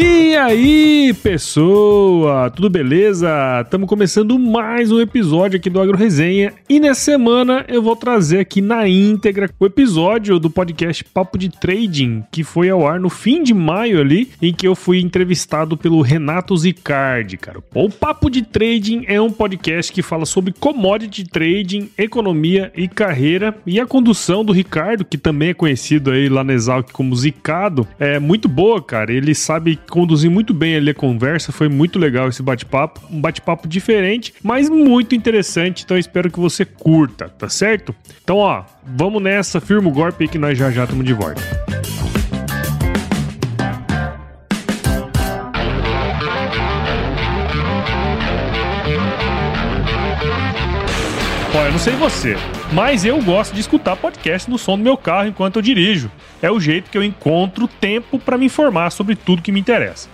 E aí, pessoa, tudo beleza? Estamos começando mais um episódio aqui do Agro Resenha e nessa semana eu vou trazer aqui na íntegra o episódio do podcast Papo de Trading, que foi ao ar no fim de maio ali, em que eu fui entrevistado pelo Renato Zicardi, cara. O Papo de Trading é um podcast que fala sobre commodity trading, economia e carreira e a condução do Ricardo, que também é conhecido aí lá na Exalc como Zicado, é muito boa, cara. Ele sabe conduzir muito bem ali a conversa, foi muito legal esse bate-papo, um bate-papo diferente, mas muito interessante, então espero que você curta, tá certo? Então, ó, vamos nessa, firma o golpe que nós já já estamos de volta. Ó, eu não sei você, mas eu gosto de escutar podcast no som do meu carro enquanto eu dirijo. É o jeito que eu encontro tempo para me informar sobre tudo que me interessa.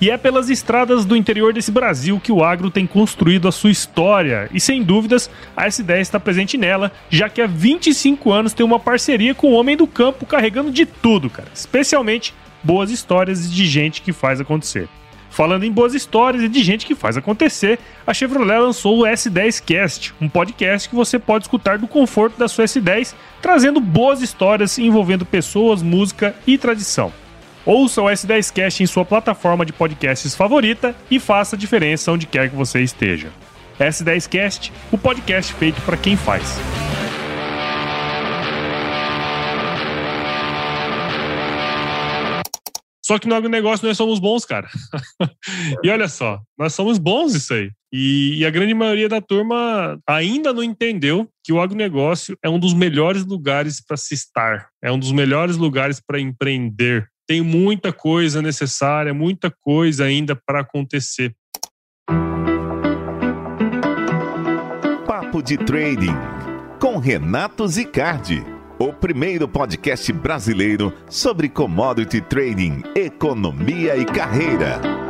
E é pelas estradas do interior desse Brasil que o agro tem construído a sua história. E sem dúvidas, a S10 está presente nela, já que há 25 anos tem uma parceria com o Homem do Campo carregando de tudo, cara. Especialmente boas histórias de gente que faz acontecer. Falando em boas histórias e de gente que faz acontecer, a Chevrolet lançou o S10 Cast, um podcast que você pode escutar do conforto da sua S10, trazendo boas histórias envolvendo pessoas, música e tradição. Ouça o S10 Cast em sua plataforma de podcasts favorita e faça a diferença onde quer que você esteja. S10 Cast, o podcast feito para quem faz. Só que no agronegócio nós somos bons, cara. e olha só, nós somos bons isso aí. E, e, a grande maioria da turma ainda não entendeu que o agronegócio é um dos melhores lugares para se estar, é um dos melhores lugares para empreender. Tem muita coisa necessária, muita coisa ainda para acontecer. Papo de Trading com Renato Zicardi o primeiro podcast brasileiro sobre commodity trading, economia e carreira.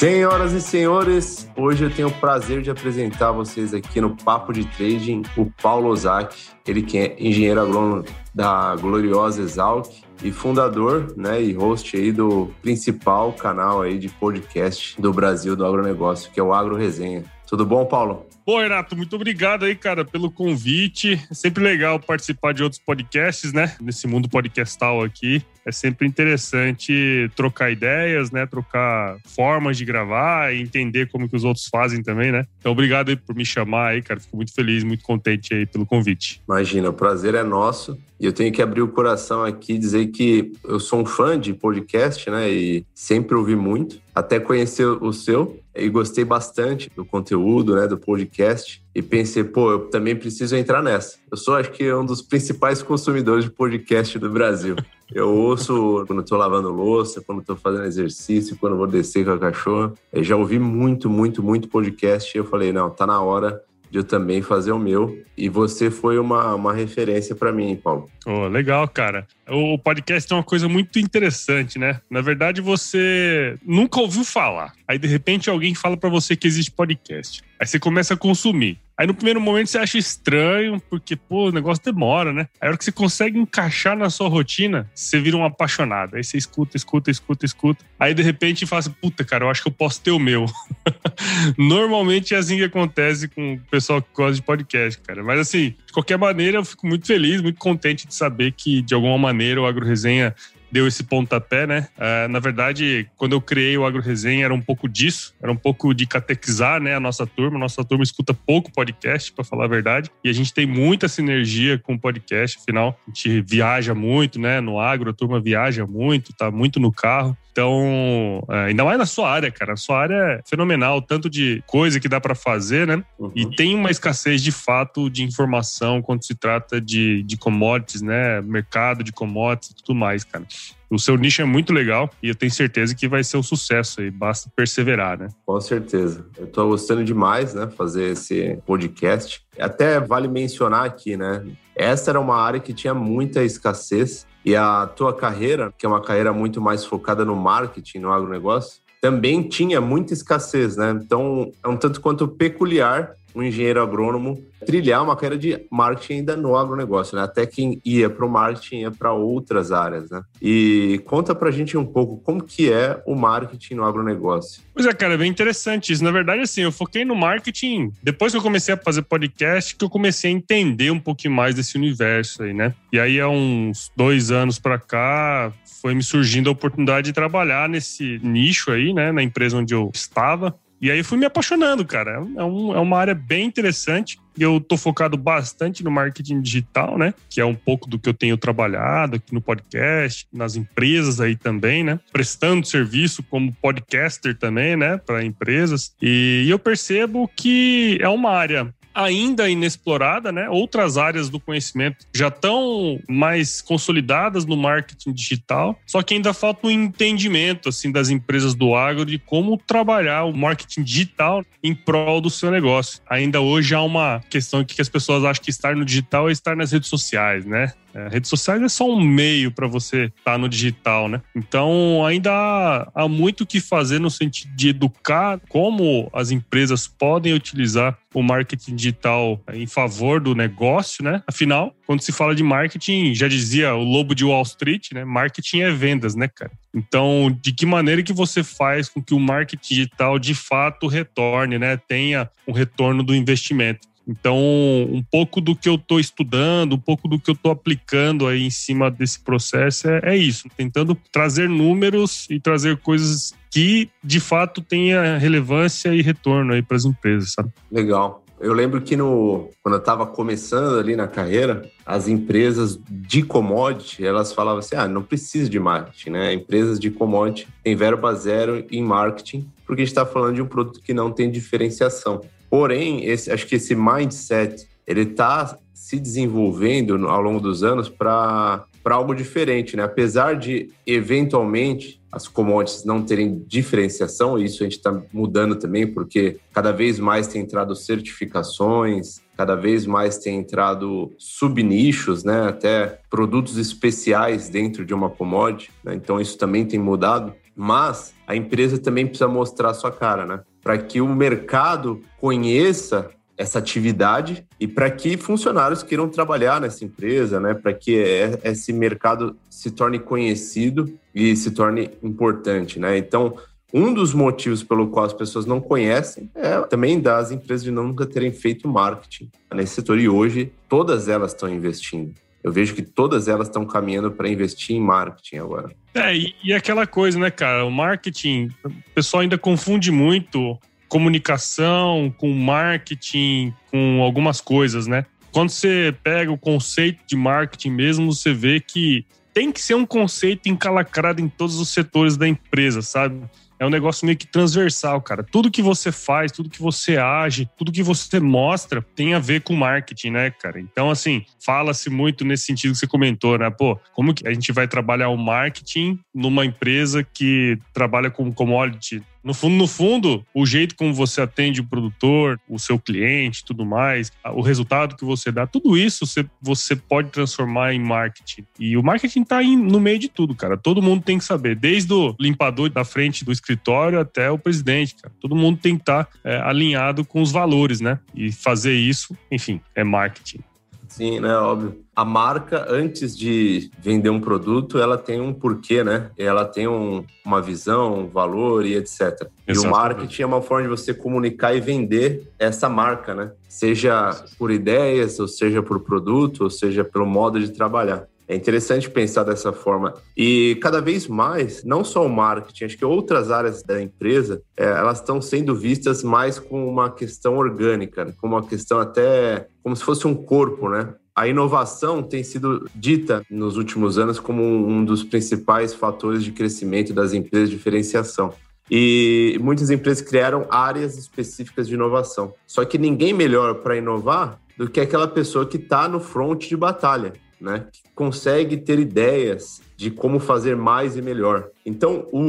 Senhoras e senhores, hoje eu tenho o prazer de apresentar a vocês aqui no Papo de Trading o Paulo Ozaki, ele que é engenheiro agrônomo da gloriosa Exalc e fundador, né, e host aí do principal canal aí de podcast do Brasil do agronegócio, que é o Agro Resenha. Tudo bom, Paulo? Pô, Renato, muito obrigado aí, cara, pelo convite. É sempre legal participar de outros podcasts, né? Nesse mundo podcastal aqui. É sempre interessante trocar ideias, né? Trocar formas de gravar e entender como que os outros fazem também, né? Então, obrigado aí por me chamar aí, cara. Fico muito feliz, muito contente aí pelo convite. Imagina, o prazer é nosso. E eu tenho que abrir o coração aqui e dizer que eu sou um fã de podcast, né? E sempre ouvi muito, até conhecer o seu. E gostei bastante do conteúdo, né? Do podcast. E pensei, pô, eu também preciso entrar nessa. Eu sou, acho que, um dos principais consumidores de podcast do Brasil. Eu ouço quando estou lavando louça, quando estou fazendo exercício, quando vou descer com a cachorra. Eu já ouvi muito, muito, muito podcast. E eu falei, não, tá na hora de eu também fazer o meu. E você foi uma, uma referência para mim, Paulo. Oh, legal, cara. O podcast é uma coisa muito interessante, né? Na verdade, você nunca ouviu falar. Aí, de repente, alguém fala para você que existe podcast. Aí você começa a consumir. Aí no primeiro momento você acha estranho, porque, pô, o negócio demora, né? Aí a hora que você consegue encaixar na sua rotina, você vira um apaixonado. Aí você escuta, escuta, escuta, escuta. Aí de repente fala assim, puta, cara, eu acho que eu posso ter o meu. Normalmente é assim que acontece com o pessoal que gosta de podcast, cara. Mas assim, de qualquer maneira, eu fico muito feliz, muito contente de saber que, de alguma maneira, o Agro Resenha deu esse pontapé, né? Uh, na verdade, quando eu criei o Agro Resenha, era um pouco disso, era um pouco de catequizar, né, a nossa turma. A nossa turma escuta pouco podcast, para falar a verdade, e a gente tem muita sinergia com o podcast, afinal, a gente viaja muito, né, no agro, a turma viaja muito, tá muito no carro. Então, é, ainda mais na sua área, cara. A sua área é fenomenal, tanto de coisa que dá para fazer, né? Uhum. E tem uma escassez de fato de informação quando se trata de, de commodities, né? Mercado de commodities e tudo mais, cara. O seu nicho é muito legal e eu tenho certeza que vai ser um sucesso aí, basta perseverar, né? Com certeza. Eu tô gostando demais, né, fazer esse podcast. Até vale mencionar aqui, né? Essa era uma área que tinha muita escassez e a tua carreira, que é uma carreira muito mais focada no marketing, no agronegócio, também tinha muita escassez, né? Então, é um tanto quanto peculiar um engenheiro agrônomo trilhar uma carreira de marketing ainda no agronegócio, né? Até quem ia para o marketing ia para outras áreas, né? E conta para a gente um pouco como que é o marketing no agronegócio. Pois é, cara, é bem interessante isso. Na verdade, assim, eu foquei no marketing depois que eu comecei a fazer podcast, que eu comecei a entender um pouquinho mais desse universo aí, né? E aí, há uns dois anos para cá, foi me surgindo a oportunidade de trabalhar nesse nicho aí, né? Na empresa onde eu estava. E aí fui me apaixonando, cara. É, um, é uma área bem interessante. E eu tô focado bastante no marketing digital, né? Que é um pouco do que eu tenho trabalhado aqui no podcast, nas empresas aí também, né? Prestando serviço como podcaster também, né? Para empresas. E eu percebo que é uma área ainda inexplorada, né? Outras áreas do conhecimento já estão mais consolidadas no marketing digital, só que ainda falta um entendimento assim das empresas do agro de como trabalhar o marketing digital em prol do seu negócio. Ainda hoje há uma questão que as pessoas acham que estar no digital é estar nas redes sociais, né? É, redes sociais é só um meio para você estar tá no digital, né? Então ainda há, há muito o que fazer no sentido de educar como as empresas podem utilizar o marketing digital em favor do negócio, né? Afinal, quando se fala de marketing, já dizia o lobo de Wall Street, né? Marketing é vendas, né, cara? Então, de que maneira que você faz com que o marketing digital de fato retorne, né? Tenha um retorno do investimento. Então, um pouco do que eu estou estudando, um pouco do que eu estou aplicando aí em cima desse processo é, é isso, tentando trazer números e trazer coisas que de fato tenha relevância e retorno aí para as empresas, sabe? Legal. Eu lembro que no, quando eu estava começando ali na carreira, as empresas de commodity, elas falavam assim, ah, não precisa de marketing, né? Empresas de commodity têm verba zero em marketing, porque a gente está falando de um produto que não tem diferenciação. Porém, esse, acho que esse mindset ele está se desenvolvendo ao longo dos anos para algo diferente, né? Apesar de eventualmente as commodities não terem diferenciação, isso a gente está mudando também, porque cada vez mais tem entrado certificações, cada vez mais tem entrado subnichos, né? Até produtos especiais dentro de uma commodity, né? então isso também tem mudado. Mas a empresa também precisa mostrar a sua cara, né? Para que o mercado conheça essa atividade e para que funcionários queiram trabalhar nessa empresa, né? Para que esse mercado se torne conhecido e se torne importante, né? Então, um dos motivos pelo qual as pessoas não conhecem é também das empresas de nunca terem feito marketing nesse setor e hoje todas elas estão investindo eu vejo que todas elas estão caminhando para investir em marketing agora. É, e, e aquela coisa, né, cara? O marketing, o pessoal ainda confunde muito comunicação com marketing, com algumas coisas, né? Quando você pega o conceito de marketing mesmo, você vê que tem que ser um conceito encalacrado em todos os setores da empresa, sabe? É um negócio meio que transversal, cara. Tudo que você faz, tudo que você age, tudo que você mostra tem a ver com marketing, né, cara? Então, assim, fala-se muito nesse sentido que você comentou, né? Pô, como que a gente vai trabalhar o marketing numa empresa que trabalha com commodity? No fundo, no fundo, o jeito como você atende o produtor, o seu cliente, tudo mais, o resultado que você dá, tudo isso você, você pode transformar em marketing. E o marketing está no meio de tudo, cara. Todo mundo tem que saber, desde o limpador da frente do escritório até o presidente, cara. Todo mundo tem que estar tá, é, alinhado com os valores, né? E fazer isso, enfim, é marketing. Sim, né? Óbvio. A marca, antes de vender um produto, ela tem um porquê, né? Ela tem um, uma visão, um valor e etc. Exatamente. E o marketing é uma forma de você comunicar e vender essa marca, né? Seja por ideias, ou seja por produto, ou seja pelo modo de trabalhar. É interessante pensar dessa forma. E cada vez mais, não só o marketing, acho que outras áreas da empresa, é, elas estão sendo vistas mais como uma questão orgânica, né? como uma questão até como se fosse um corpo, né? A inovação tem sido dita nos últimos anos como um dos principais fatores de crescimento das empresas de diferenciação. E muitas empresas criaram áreas específicas de inovação. Só que ninguém melhor para inovar do que aquela pessoa que está no front de batalha né? Que consegue ter ideias de como fazer mais e melhor. Então, o,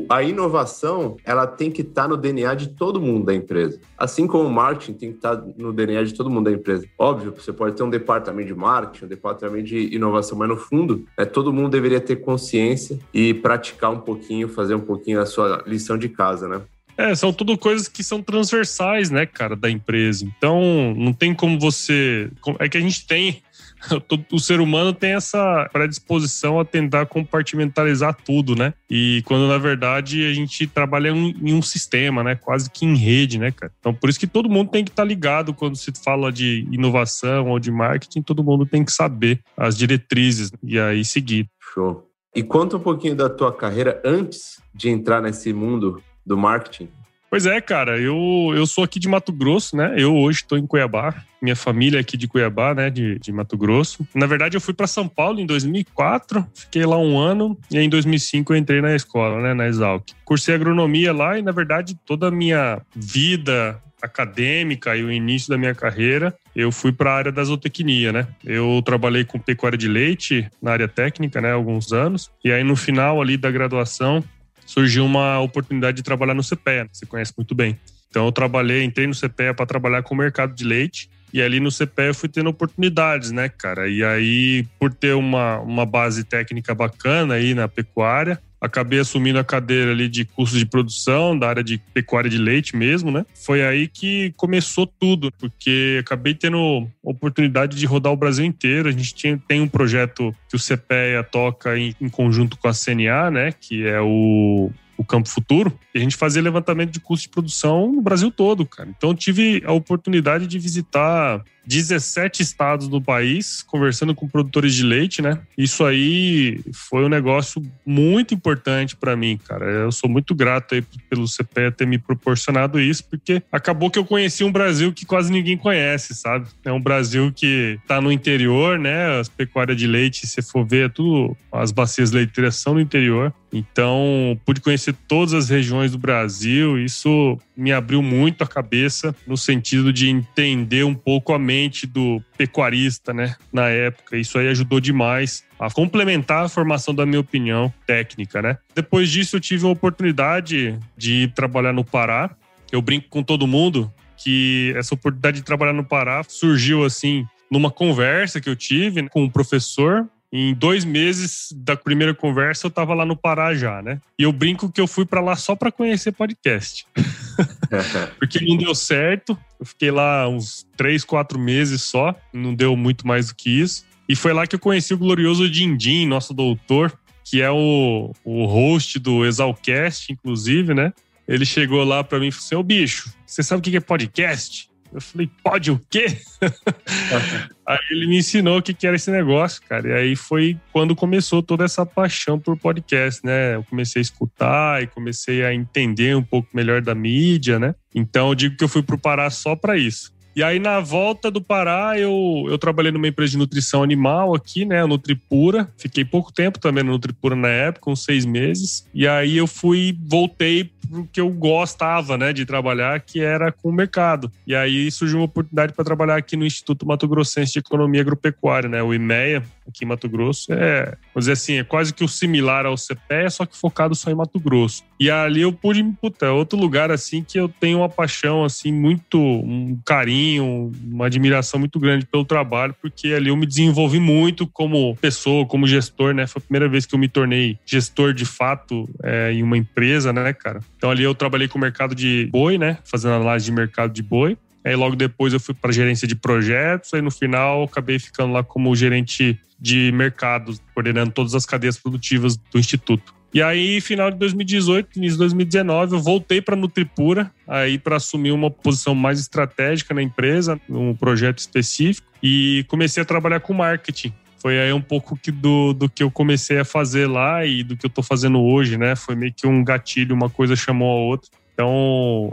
o, a inovação ela tem que estar tá no DNA de todo mundo da empresa. Assim como o marketing tem que estar tá no DNA de todo mundo da empresa. Óbvio, você pode ter um departamento de marketing, um departamento de inovação, mas no fundo, né, todo mundo deveria ter consciência e praticar um pouquinho, fazer um pouquinho a sua lição de casa, né? É, são tudo coisas que são transversais, né, cara, da empresa. Então, não tem como você. É que a gente tem o ser humano tem essa predisposição a tentar compartimentalizar tudo, né? E quando na verdade a gente trabalha em um sistema, né? Quase que em rede, né, cara? Então por isso que todo mundo tem que estar tá ligado quando se fala de inovação ou de marketing, todo mundo tem que saber as diretrizes e aí seguir. Show. E conta um pouquinho da tua carreira antes de entrar nesse mundo do marketing. Pois é, cara, eu, eu sou aqui de Mato Grosso, né? Eu hoje estou em Cuiabá. Minha família é aqui de Cuiabá, né? De, de Mato Grosso. Na verdade, eu fui para São Paulo em 2004, fiquei lá um ano e em 2005 eu entrei na escola, né? Na Exalc. Cursei agronomia lá e, na verdade, toda a minha vida acadêmica e o início da minha carreira, eu fui para a área da zootecnia, né? Eu trabalhei com pecuária de leite na área técnica, né, alguns anos. E aí no final ali da graduação, surgiu uma oportunidade de trabalhar no CPEA, você conhece muito bem. Então eu trabalhei, entrei no CPEA para trabalhar com o mercado de leite e ali no CPEA eu fui tendo oportunidades, né, cara? E aí, por ter uma, uma base técnica bacana aí na pecuária, acabei assumindo a cadeira ali de curso de produção da área de pecuária de leite mesmo, né? Foi aí que começou tudo, porque acabei tendo oportunidade de rodar o Brasil inteiro. A gente tinha, tem um projeto que o CPEA toca em, em conjunto com a CNA, né? Que é o o Campo Futuro, e a gente fazia levantamento de custo de produção no Brasil todo, cara. Então tive a oportunidade de visitar 17 estados do país, conversando com produtores de leite, né? Isso aí foi um negócio muito importante para mim, cara. Eu sou muito grato aí pelo CPE ter me proporcionado isso, porque acabou que eu conheci um Brasil que quase ninguém conhece, sabe? É um Brasil que tá no interior, né? As pecuárias de leite, se for ver, é tudo, as bacias leiteiras são no interior. Então, pude conhecer todas as regiões do Brasil. Isso me abriu muito a cabeça no sentido de entender um pouco a mente do pecuarista, né, na época. Isso aí ajudou demais a complementar a formação da minha opinião técnica, né? Depois disso, eu tive a oportunidade de ir trabalhar no Pará. Eu brinco com todo mundo que essa oportunidade de trabalhar no Pará surgiu assim numa conversa que eu tive com um professor em dois meses da primeira conversa, eu tava lá no Pará já, né? E eu brinco que eu fui para lá só para conhecer podcast. Porque não deu certo. Eu fiquei lá uns três, quatro meses só. Não deu muito mais do que isso. E foi lá que eu conheci o glorioso Dindim, nosso doutor, que é o, o host do Exalcast, inclusive, né? Ele chegou lá para mim e falou assim: Ô bicho, você sabe o que é podcast? Eu falei, pode o quê? aí ele me ensinou o que era esse negócio, cara. E aí foi quando começou toda essa paixão por podcast, né? Eu comecei a escutar e comecei a entender um pouco melhor da mídia, né? Então eu digo que eu fui pro Pará só para isso. E aí, na volta do Pará, eu, eu trabalhei numa empresa de nutrição animal aqui, né? A Nutripura. Fiquei pouco tempo também na Nutripura na época, uns seis meses. E aí eu fui, voltei pro que eu gostava, né, de trabalhar, que era com o mercado. E aí surgiu uma oportunidade para trabalhar aqui no Instituto Mato Grossense de Economia Agropecuária, né, o IMEA, aqui em Mato Grosso. É, vamos dizer assim, é quase que o similar ao CPE, só que focado só em Mato Grosso. E ali eu pude, puta, é outro lugar assim que eu tenho uma paixão assim muito, um carinho, uma admiração muito grande pelo trabalho, porque ali eu me desenvolvi muito como pessoa, como gestor, né? Foi a primeira vez que eu me tornei gestor de fato é, em uma empresa, né, cara? Então ali eu trabalhei com o mercado de boi, né? Fazendo análise de mercado de boi. Aí logo depois eu fui para gerência de projetos, aí no final acabei ficando lá como gerente de mercado, coordenando todas as cadeias produtivas do instituto. E aí, final de 2018, início de 2019, eu voltei para Nutripura, aí para assumir uma posição mais estratégica na empresa, um projeto específico, e comecei a trabalhar com marketing. Foi aí um pouco que do, do que eu comecei a fazer lá e do que eu estou fazendo hoje, né? Foi meio que um gatilho, uma coisa chamou a outra. Então,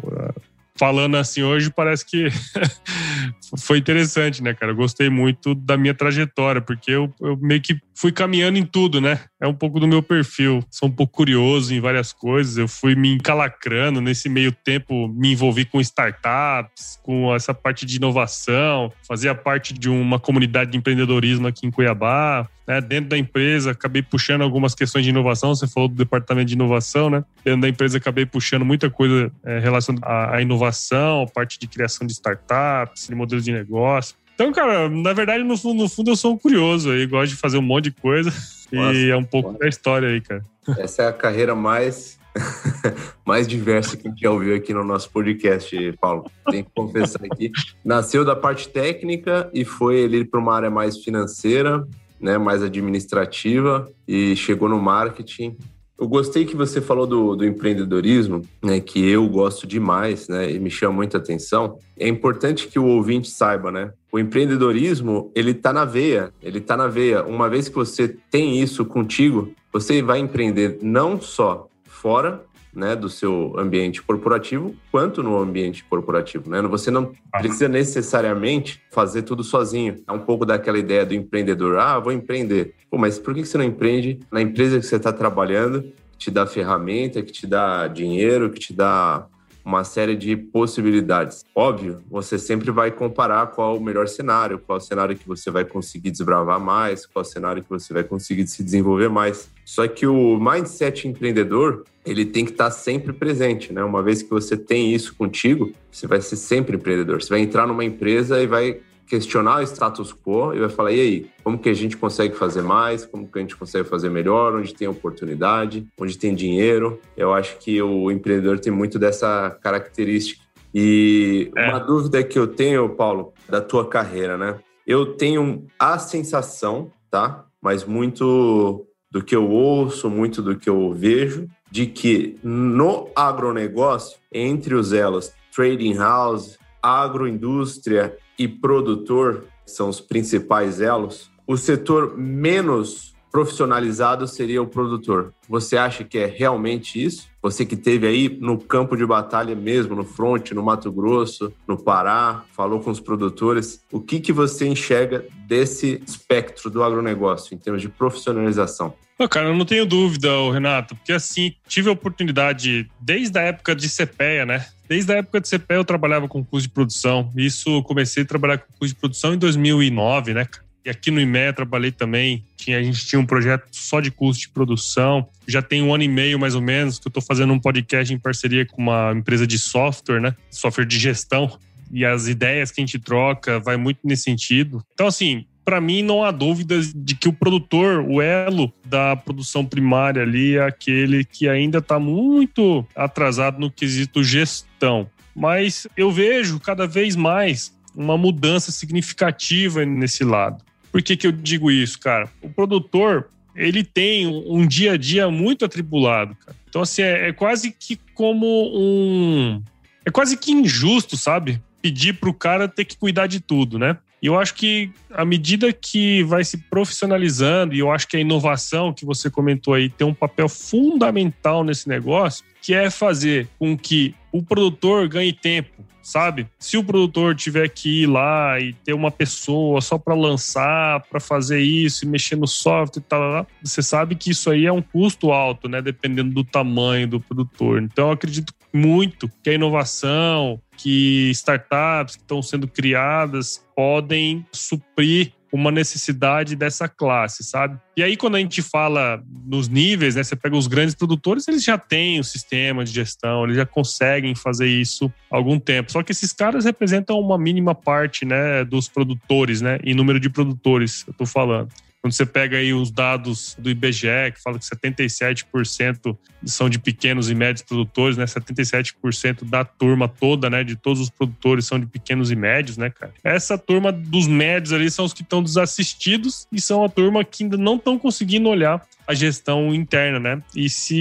falando assim hoje, parece que foi interessante, né, cara? Eu gostei muito da minha trajetória, porque eu, eu, meio que fui caminhando em tudo, né? É um pouco do meu perfil. Sou um pouco curioso em várias coisas. Eu fui me encalacrando nesse meio tempo, me envolvi com startups, com essa parte de inovação, fazia parte de uma comunidade de empreendedorismo aqui em Cuiabá. Né? Dentro da empresa, acabei puxando algumas questões de inovação. Você falou do departamento de inovação, né? Dentro da empresa, acabei puxando muita coisa é, relacionada à, à inovação, parte de criação de startups, de modelos de negócio. Então, cara, na verdade, no fundo, no fundo eu sou um curioso aí, gosto de fazer um monte de coisa. Nossa, e é um pouco da história aí, cara. Essa é a carreira mais mais diverso que a gente já ouviu aqui no nosso podcast, Paulo. Tem que confessar aqui. Nasceu da parte técnica e foi ele para uma área mais financeira, né, mais administrativa e chegou no marketing. Eu gostei que você falou do, do empreendedorismo, né, que eu gosto demais, né, e me chama muita atenção. É importante que o ouvinte saiba, né, o empreendedorismo ele está na veia, ele está na veia. Uma vez que você tem isso contigo, você vai empreender não só fora né, do seu ambiente corporativo, quanto no ambiente corporativo. Né? Você não precisa necessariamente fazer tudo sozinho. É um pouco daquela ideia do empreendedor. Ah, vou empreender. Pô, mas por que você não empreende na empresa que você está trabalhando, que te dá ferramenta, que te dá dinheiro, que te dá uma série de possibilidades. Óbvio, você sempre vai comparar qual o melhor cenário, qual o cenário que você vai conseguir desbravar mais, qual o cenário que você vai conseguir se desenvolver mais. Só que o mindset empreendedor, ele tem que estar sempre presente, né? Uma vez que você tem isso contigo, você vai ser sempre empreendedor. Você vai entrar numa empresa e vai questionar o status quo e vai falar: e aí, como que a gente consegue fazer mais? Como que a gente consegue fazer melhor? Onde tem oportunidade? Onde tem dinheiro? Eu acho que o empreendedor tem muito dessa característica. E é. uma dúvida que eu tenho, Paulo, da tua carreira, né? Eu tenho a sensação, tá? Mas muito do que eu ouço, muito do que eu vejo, de que no agronegócio, entre os elos trading house, agroindústria e produtor são os principais elos, o setor menos profissionalizado seria o produtor. Você acha que é realmente isso? Você que teve aí no campo de batalha mesmo, no front, no Mato Grosso, no Pará, falou com os produtores, o que, que você enxerga desse espectro do agronegócio em termos de profissionalização? Não, cara, eu não tenho dúvida, Renato, porque assim, tive a oportunidade desde a época de CPEA, né? Desde a época de CPEA eu trabalhava com curso de produção. Isso comecei a trabalhar com curso de produção em 2009, né, E aqui no IME trabalhei também. Tinha, a gente tinha um projeto só de curso de produção. Já tem um ano e meio, mais ou menos, que eu estou fazendo um podcast em parceria com uma empresa de software, né? Software de gestão. E as ideias que a gente troca vai muito nesse sentido. Então, assim, para mim não há dúvidas de que o produtor, o elo da produção primária ali é aquele que ainda está muito atrasado no quesito gestão. Mas eu vejo cada vez mais uma mudança significativa nesse lado. Por que, que eu digo isso, cara? O produtor, ele tem um dia a dia muito atribulado, cara. Então, assim, é, é quase que como um. É quase que injusto, sabe? Pedir para o cara ter que cuidar de tudo, né? E eu acho que à medida que vai se profissionalizando, e eu acho que a inovação que você comentou aí tem um papel fundamental nesse negócio, que é fazer com que o produtor ganhe tempo, sabe? Se o produtor tiver que ir lá e ter uma pessoa só para lançar, para fazer isso e mexer no software e tal, você sabe que isso aí é um custo alto, né? Dependendo do tamanho do produtor. Então, eu acredito muito que a inovação, que startups que estão sendo criadas podem suprir uma necessidade dessa classe, sabe? E aí, quando a gente fala nos níveis, né? Você pega os grandes produtores, eles já têm o sistema de gestão, eles já conseguem fazer isso há algum tempo. Só que esses caras representam uma mínima parte, né, dos produtores, né? Em número de produtores, eu tô falando. Quando você pega aí os dados do IBGE, que fala que 77% são de pequenos e médios produtores, né? 77% da turma toda, né? De todos os produtores são de pequenos e médios, né, cara? Essa turma dos médios ali são os que estão desassistidos e são a turma que ainda não estão conseguindo olhar a gestão interna, né? E se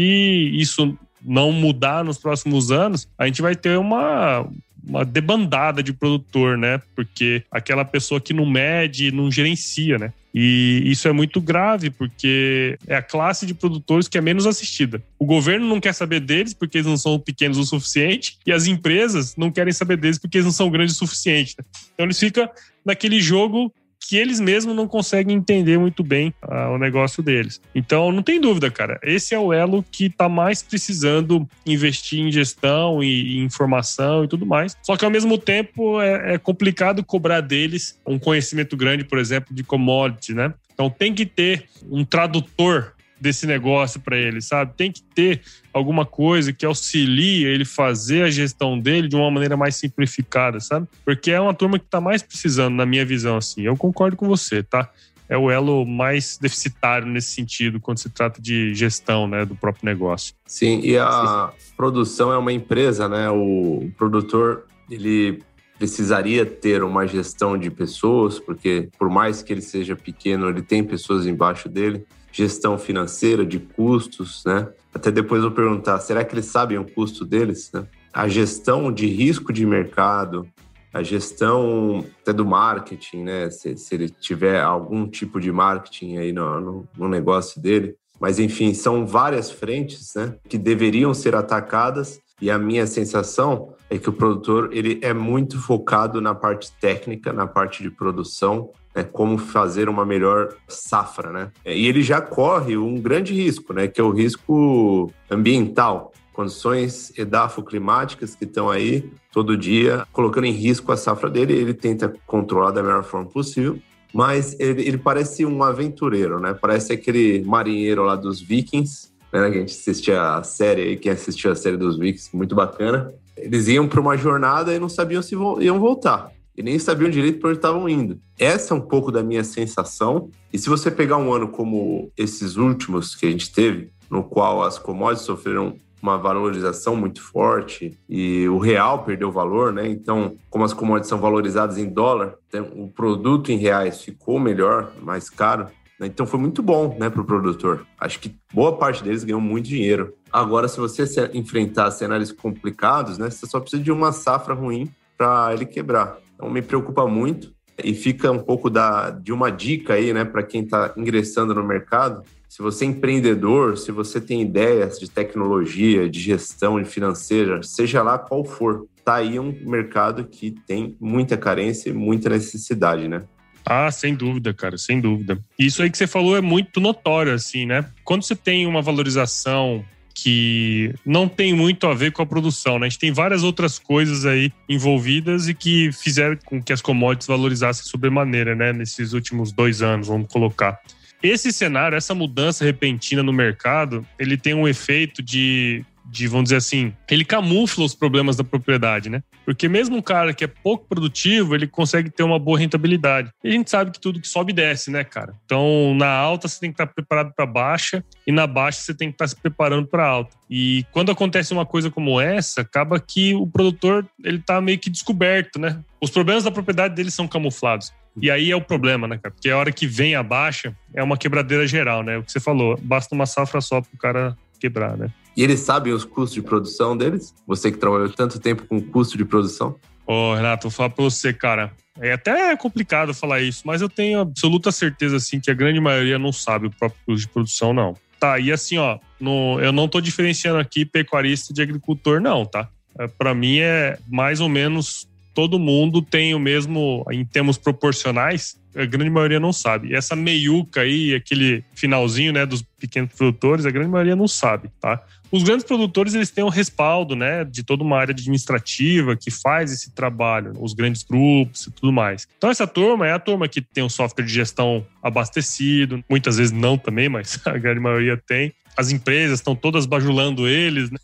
isso não mudar nos próximos anos, a gente vai ter uma, uma debandada de produtor, né? Porque aquela pessoa que não mede, não gerencia, né? E isso é muito grave, porque é a classe de produtores que é menos assistida. O governo não quer saber deles porque eles não são pequenos o suficiente, e as empresas não querem saber deles porque eles não são grandes o suficiente. Né? Então eles ficam naquele jogo que eles mesmos não conseguem entender muito bem ah, o negócio deles. Então, não tem dúvida, cara. Esse é o elo que está mais precisando investir em gestão e, e, informação e tudo mais. Só que, ao mesmo tempo, é, é complicado cobrar deles um conhecimento grande, por exemplo, de commodity, né? Então, tem que ter um tradutor desse negócio para ele, sabe? Tem que ter alguma coisa que auxilie ele fazer a gestão dele de uma maneira mais simplificada, sabe? Porque é uma turma que está mais precisando, na minha visão, assim. Eu concordo com você, tá? é o elo mais deficitário nesse sentido, quando se trata de gestão né, do próprio negócio. Sim, e a produção é uma empresa, né? O produtor, ele precisaria ter uma gestão de pessoas, porque por mais que ele seja pequeno, ele tem pessoas embaixo dele, gestão financeira, de custos, né? Até depois eu vou perguntar, será que eles sabem o custo deles, né? A gestão de risco de mercado, a gestão até do marketing, né? Se, se ele tiver algum tipo de marketing aí no, no, no, negócio dele. Mas, enfim, são várias frentes né, que deveriam ser atacadas e a minha sensação é que o produtor ele é muito focado na parte técnica, na parte de produção, né, como fazer uma melhor safra, né? E ele já corre um grande risco, né, que é o risco ambiental condições edafoclimáticas que estão aí todo dia colocando em risco a safra dele. Ele tenta controlar da melhor forma possível, mas ele, ele parece um aventureiro, né? Parece aquele marinheiro lá dos Vikings, né? Que a gente assistia a série aí, quem assistiu a série dos Vikings, muito bacana. Eles iam para uma jornada e não sabiam se iam voltar. E nem sabiam direito para onde estavam indo. Essa é um pouco da minha sensação. E se você pegar um ano como esses últimos que a gente teve, no qual as commodities sofreram uma valorização muito forte e o real perdeu valor, né? Então, como as commodities são valorizadas em dólar, o produto em reais ficou melhor, mais caro. Né? Então foi muito bom, né, para o produtor. Acho que boa parte deles ganhou muito dinheiro. Agora, se você enfrentar cenários complicados, né, você só precisa de uma safra ruim para ele quebrar. Então me preocupa muito e fica um pouco da, de uma dica aí, né, para quem está ingressando no mercado se você é empreendedor, se você tem ideias de tecnologia, de gestão, de financeira, seja lá qual for, tá aí um mercado que tem muita carência e muita necessidade, né? Ah, sem dúvida, cara, sem dúvida. Isso aí que você falou é muito notório, assim, né? Quando você tem uma valorização que não tem muito a ver com a produção, né? A gente tem várias outras coisas aí envolvidas e que fizeram com que as commodities valorizassem sobremaneira, né? Nesses últimos dois anos, vamos colocar. Esse cenário, essa mudança repentina no mercado, ele tem um efeito de, de, vamos dizer assim, ele camufla os problemas da propriedade, né? Porque mesmo um cara que é pouco produtivo, ele consegue ter uma boa rentabilidade. E a gente sabe que tudo que sobe desce, né, cara? Então, na alta você tem que estar preparado para baixa e na baixa você tem que estar se preparando para alta. E quando acontece uma coisa como essa, acaba que o produtor ele tá meio que descoberto, né? Os problemas da propriedade dele são camuflados. E aí é o problema, né, cara? Porque a hora que vem a baixa é uma quebradeira geral, né? O que você falou, basta uma safra só para o cara quebrar, né? E eles sabem os custos de produção deles? Você que trabalhou tanto tempo com custo de produção? Ô, oh, Renato, vou falar pra você, cara. É até complicado falar isso, mas eu tenho absoluta certeza, assim, que a grande maioria não sabe o próprio custo de produção, não. Tá, e assim, ó, no, eu não tô diferenciando aqui pecuarista de agricultor, não, tá? É, para mim é mais ou menos todo mundo tem o mesmo, em termos proporcionais, a grande maioria não sabe. E essa meiuca aí, aquele finalzinho, né, dos pequenos produtores, a grande maioria não sabe, tá? Os grandes produtores, eles têm o respaldo, né, de toda uma área administrativa que faz esse trabalho, os grandes grupos e tudo mais. Então, essa turma é a turma que tem um software de gestão abastecido, muitas vezes não também, mas a grande maioria tem as empresas estão todas bajulando eles, né?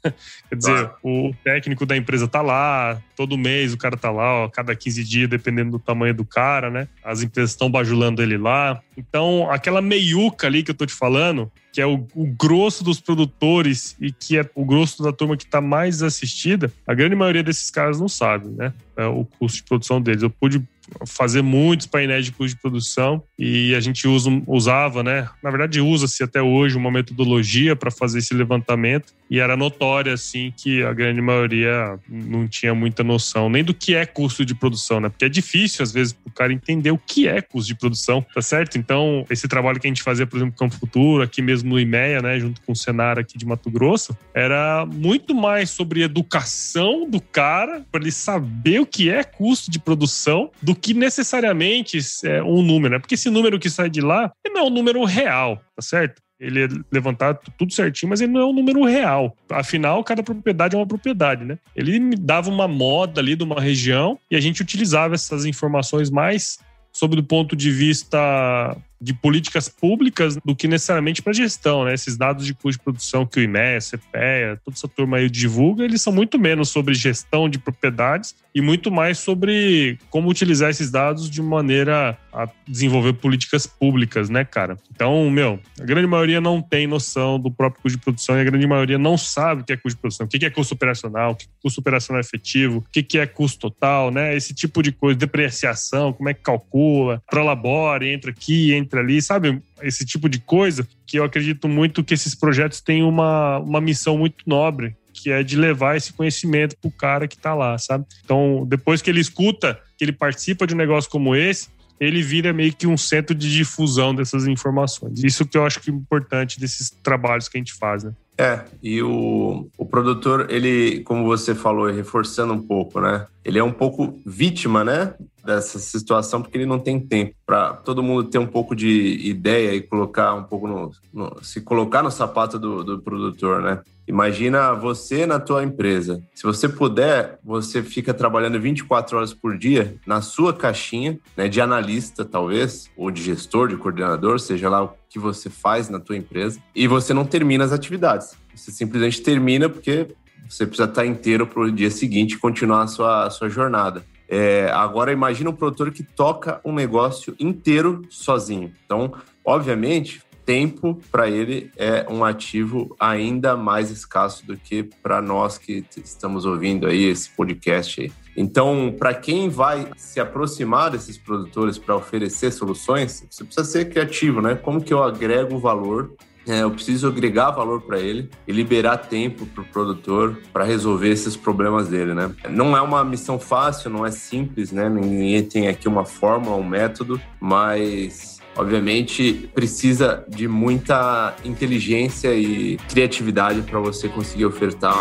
Quer dizer, ah. o técnico da empresa tá lá, todo mês o cara tá lá, ó, cada 15 dias, dependendo do tamanho do cara, né? As empresas estão bajulando ele lá. Então, aquela meiuca ali que eu tô te falando, que é o, o, grosso dos produtores e que é o grosso da turma que está mais assistida, a grande maioria desses caras não sabe, né? É o custo de produção deles. Eu pude fazer muitos painéis de custo de produção e a gente usa, usava, né? Na verdade, usa-se até hoje uma metodologia para fazer esse levantamento e era notório, assim, que a grande maioria não tinha muita noção nem do que é custo de produção, né? Porque é difícil, às vezes, para o cara entender o que é custo de produção, tá certo? Então, esse trabalho que a gente fazia, por exemplo, no Campo Futuro, aqui mesmo no IMEA, né, junto com o Senar aqui de Mato Grosso, era muito mais sobre educação do cara, para ele saber o que é custo de produção, do que necessariamente é um número, né? Porque esse número que sai de lá não é um número real, tá certo? Ele é levantado tudo certinho, mas ele não é um número real. Afinal, cada propriedade é uma propriedade, né? Ele me dava uma moda ali de uma região e a gente utilizava essas informações mais sob o ponto de vista de políticas públicas do que necessariamente para gestão, né? Esses dados de custo de produção que o IME, a CPEA, toda essa turma aí divulga, eles são muito menos sobre gestão de propriedades e muito mais sobre como utilizar esses dados de maneira a desenvolver políticas públicas, né, cara? Então, meu, a grande maioria não tem noção do próprio custo de produção e a grande maioria não sabe o que é custo de produção, o que é custo operacional, o que é custo operacional efetivo, o que é custo total, né? Esse tipo de coisa, depreciação, como é que calcula, prolabore, entra aqui, entra ali, sabe? Esse tipo de coisa que eu acredito muito que esses projetos têm uma, uma missão muito nobre, que é de levar esse conhecimento pro cara que tá lá, sabe? Então, depois que ele escuta, que ele participa de um negócio como esse, ele vira meio que um centro de difusão dessas informações. Isso que eu acho que é importante desses trabalhos que a gente faz, né? É, e o, o produtor, ele, como você falou, reforçando um pouco, né? Ele é um pouco vítima, né? Dessa situação, porque ele não tem tempo para todo mundo ter um pouco de ideia e colocar um pouco no, no se colocar no sapato do, do produtor, né? Imagina você na tua empresa. Se você puder, você fica trabalhando 24 horas por dia na sua caixinha, né, de analista talvez, ou de gestor, de coordenador, seja lá o que você faz na tua empresa, e você não termina as atividades. Você simplesmente termina porque você precisa estar inteiro para o dia seguinte continuar a sua, a sua jornada. É, agora imagina um produtor que toca um negócio inteiro sozinho. Então, obviamente, tempo para ele é um ativo ainda mais escasso do que para nós que estamos ouvindo aí esse podcast aí. Então, para quem vai se aproximar desses produtores para oferecer soluções, você precisa ser criativo, né? Como que eu agrego valor é, eu preciso agregar valor para ele e liberar tempo para o produtor para resolver esses problemas dele, né? Não é uma missão fácil, não é simples, né? Ninguém tem aqui uma fórmula, um método, mas obviamente precisa de muita inteligência e criatividade para você conseguir ofertar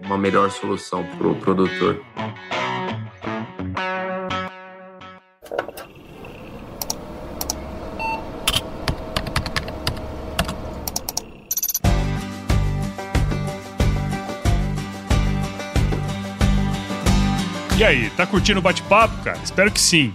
uma melhor solução para o produtor. E aí, tá curtindo o bate-papo, cara? Espero que sim.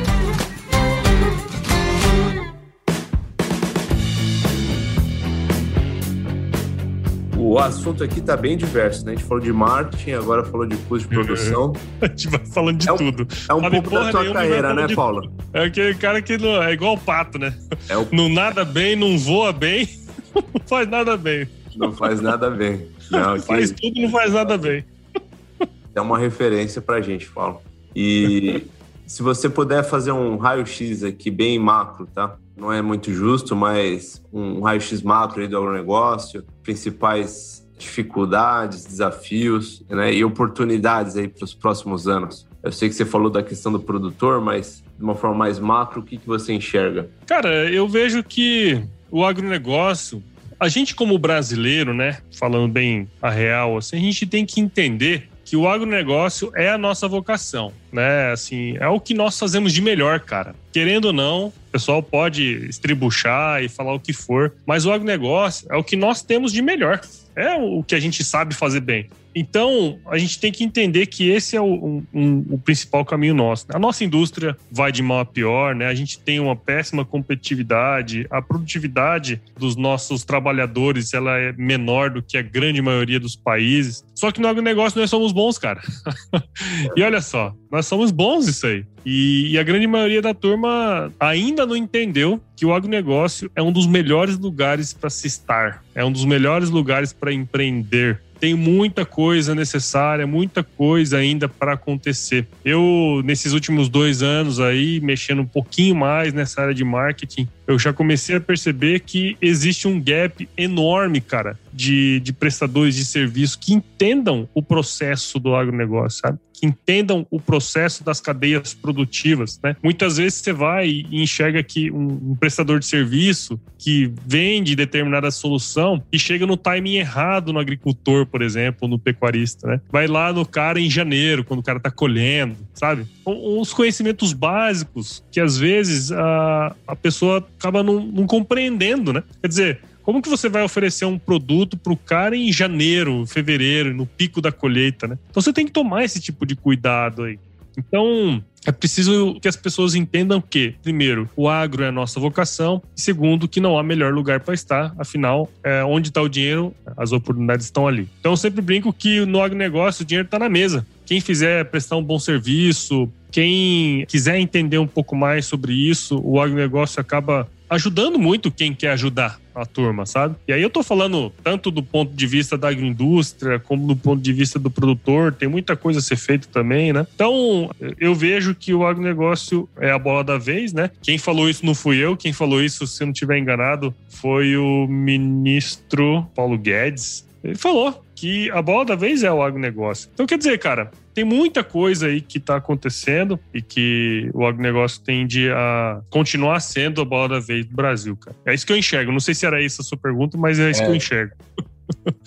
Assunto aqui está bem diverso, né? A gente falou de marketing, agora falou de custo de produção. a gente vai falando de é um, tudo. É um pouco da tua carreira, né, Paulo? É aquele cara que não, é igual o pato, né? É o... Não nada bem, não voa bem, não faz nada bem. Não faz nada bem. Não, que... Faz tudo, não faz nada bem é uma referência para a gente, Paulo. E se você puder fazer um raio-x aqui bem macro, tá? Não é muito justo, mas um raio-x macro aí do agronegócio, principais dificuldades, desafios né, e oportunidades aí para os próximos anos. Eu sei que você falou da questão do produtor, mas de uma forma mais macro, o que, que você enxerga? Cara, eu vejo que o agronegócio, a gente como brasileiro, né, falando bem a real, assim, a gente tem que entender que o agronegócio é a nossa vocação, né? Assim, é o que nós fazemos de melhor, cara. Querendo ou não, o pessoal pode estribuchar e falar o que for, mas o agronegócio é o que nós temos de melhor. É o que a gente sabe fazer bem. Então, a gente tem que entender que esse é o, um, o principal caminho nosso. A nossa indústria vai de mal a pior, né? A gente tem uma péssima competitividade, a produtividade dos nossos trabalhadores ela é menor do que a grande maioria dos países. Só que no agronegócio nós somos bons, cara. e olha só, nós somos bons isso aí. E, e, a grande maioria da turma ainda não entendeu que o agronegócio é um dos melhores lugares para se estar, é um dos melhores lugares para empreender tem muita coisa necessária, muita coisa ainda para acontecer. Eu, nesses últimos dois anos aí, mexendo um pouquinho mais nessa área de marketing, eu já comecei a perceber que existe um gap enorme, cara, de, de prestadores de serviço que entendam o processo do agronegócio, sabe? Que entendam o processo das cadeias produtivas, né? Muitas vezes você vai e enxerga que um, um prestador de serviço que vende determinada solução e chega no timing errado no agricultor, por exemplo, no pecuarista, né? Vai lá no cara em janeiro, quando o cara tá colhendo, sabe? Uns conhecimentos básicos que às vezes a, a pessoa acaba não, não compreendendo, né? Quer dizer, como que você vai oferecer um produto para o cara em janeiro, fevereiro, no pico da colheita, né? Então você tem que tomar esse tipo de cuidado aí. Então, é preciso que as pessoas entendam que, primeiro, o agro é a nossa vocação, e segundo, que não há melhor lugar para estar, afinal, é, onde está o dinheiro, as oportunidades estão ali. Então, eu sempre brinco que no agronegócio o dinheiro está na mesa. Quem fizer prestar um bom serviço, quem quiser entender um pouco mais sobre isso, o agronegócio acaba ajudando muito quem quer ajudar a turma, sabe? E aí eu tô falando tanto do ponto de vista da agroindústria, como do ponto de vista do produtor, tem muita coisa a ser feita também, né? Então, eu vejo que o agronegócio é a bola da vez, né? Quem falou isso não fui eu, quem falou isso, se eu não estiver enganado, foi o ministro Paulo Guedes. Ele falou que a bola da vez é o agronegócio. Então, quer dizer, cara, tem muita coisa aí que está acontecendo e que o agronegócio tende a continuar sendo a bola da vez do Brasil, cara. É isso que eu enxergo. Não sei se era essa a sua pergunta, mas é isso é. que eu enxergo.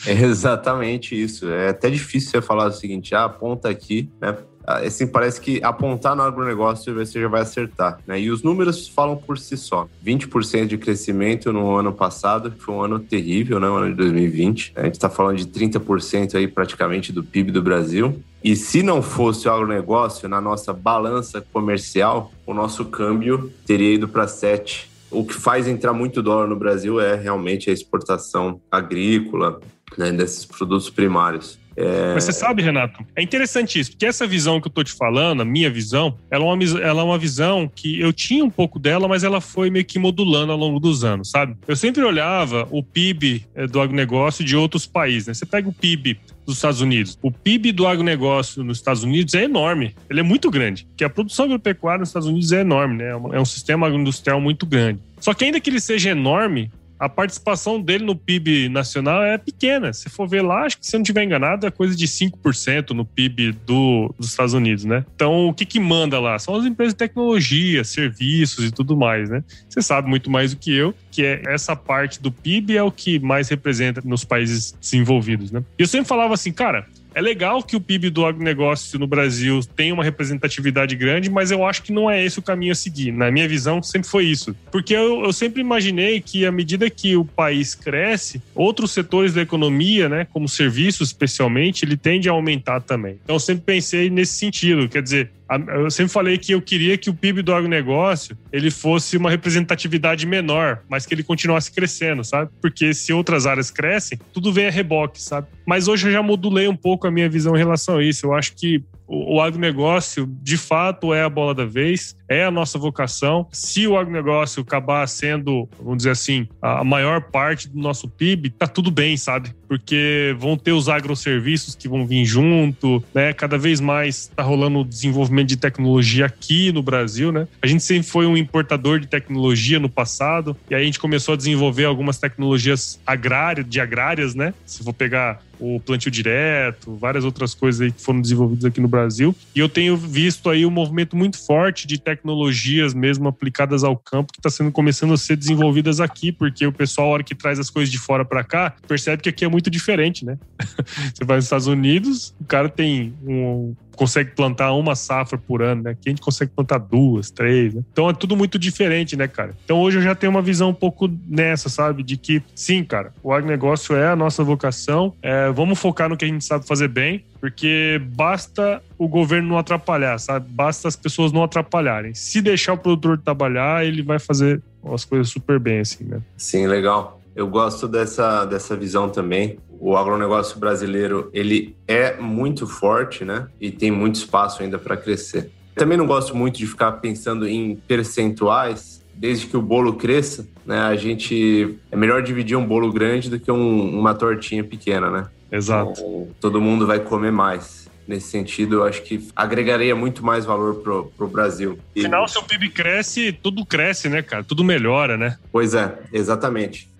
É exatamente isso. É até difícil você falar o seguinte: ah, aponta aqui, né? Ah, assim, parece que apontar no agronegócio você já vai acertar, né? E os números falam por si só. 20% de crescimento no ano passado, que foi um ano terrível, né? O ano de 2020. A gente está falando de 30% aí praticamente do PIB do Brasil. E se não fosse o agronegócio na nossa balança comercial, o nosso câmbio teria ido para 7. O que faz entrar muito dólar no Brasil é realmente a exportação agrícola, né, desses produtos primários. É... Mas você sabe, Renato, é interessante isso, porque essa visão que eu tô te falando, a minha visão, ela é, uma, ela é uma visão que eu tinha um pouco dela, mas ela foi meio que modulando ao longo dos anos, sabe? Eu sempre olhava o PIB é, do agronegócio de outros países, né? Você pega o PIB dos Estados Unidos. O PIB do agronegócio nos Estados Unidos é enorme, ele é muito grande, porque a produção agropecuária nos Estados Unidos é enorme, né? É um é sistema agroindustrial muito grande. Só que ainda que ele seja enorme, a participação dele no PIB nacional é pequena. Se for ver lá, acho que se eu não estiver enganado, é coisa de 5% no PIB do, dos Estados Unidos, né? Então, o que que manda lá? São as empresas de tecnologia, serviços e tudo mais, né? Você sabe muito mais do que eu, que é essa parte do PIB é o que mais representa nos países desenvolvidos, né? E eu sempre falava assim, cara, é legal que o PIB do agronegócio no Brasil tenha uma representatividade grande, mas eu acho que não é esse o caminho a seguir. Na minha visão, sempre foi isso. Porque eu, eu sempre imaginei que, à medida que o país cresce, outros setores da economia, né, como serviços especialmente, ele tende a aumentar também. Então, eu sempre pensei nesse sentido. Quer dizer, eu sempre falei que eu queria que o PIB do agronegócio ele fosse uma representatividade menor, mas que ele continuasse crescendo, sabe? Porque se outras áreas crescem, tudo vem a reboque, sabe? Mas hoje eu já modulei um pouco a minha visão em relação a isso. Eu acho que o, agronegócio, de fato, é a bola da vez, é a nossa vocação. Se o agronegócio acabar sendo, vamos dizer assim, a maior parte do nosso PIB, tá tudo bem, sabe? Porque vão ter os agroserviços que vão vir junto, né? Cada vez mais tá rolando o desenvolvimento de tecnologia aqui no Brasil, né? A gente sempre foi um importador de tecnologia no passado, e aí a gente começou a desenvolver algumas tecnologias agrárias, de agrárias, né? Se for pegar o plantio direto, várias outras coisas aí que foram desenvolvidas aqui no Brasil. E eu tenho visto aí um movimento muito forte de tecnologias mesmo aplicadas ao campo que está sendo começando a ser desenvolvidas aqui, porque o pessoal, a hora que traz as coisas de fora para cá, percebe que aqui é muito diferente, né? Você vai nos Estados Unidos, o cara tem um consegue plantar uma safra por ano, né? Aqui a gente consegue plantar duas, três, né? Então é tudo muito diferente, né, cara? Então hoje eu já tenho uma visão um pouco nessa, sabe? De que, sim, cara, o agronegócio é a nossa vocação, é, vamos focar no que a gente sabe fazer bem, porque basta o governo não atrapalhar, sabe? Basta as pessoas não atrapalharem. Se deixar o produtor trabalhar, ele vai fazer as coisas super bem, assim, né? Sim, legal. Eu gosto dessa, dessa visão também. O agronegócio brasileiro, ele é muito forte, né? E tem muito espaço ainda para crescer. Também não gosto muito de ficar pensando em percentuais, desde que o bolo cresça, né? A gente é melhor dividir um bolo grande do que um, uma tortinha pequena, né? Exato. Então, todo mundo vai comer mais. Nesse sentido, eu acho que agregaria muito mais valor pro, pro Brasil. Afinal, se o PIB cresce, tudo cresce, né, cara? Tudo melhora, né? Pois é, exatamente.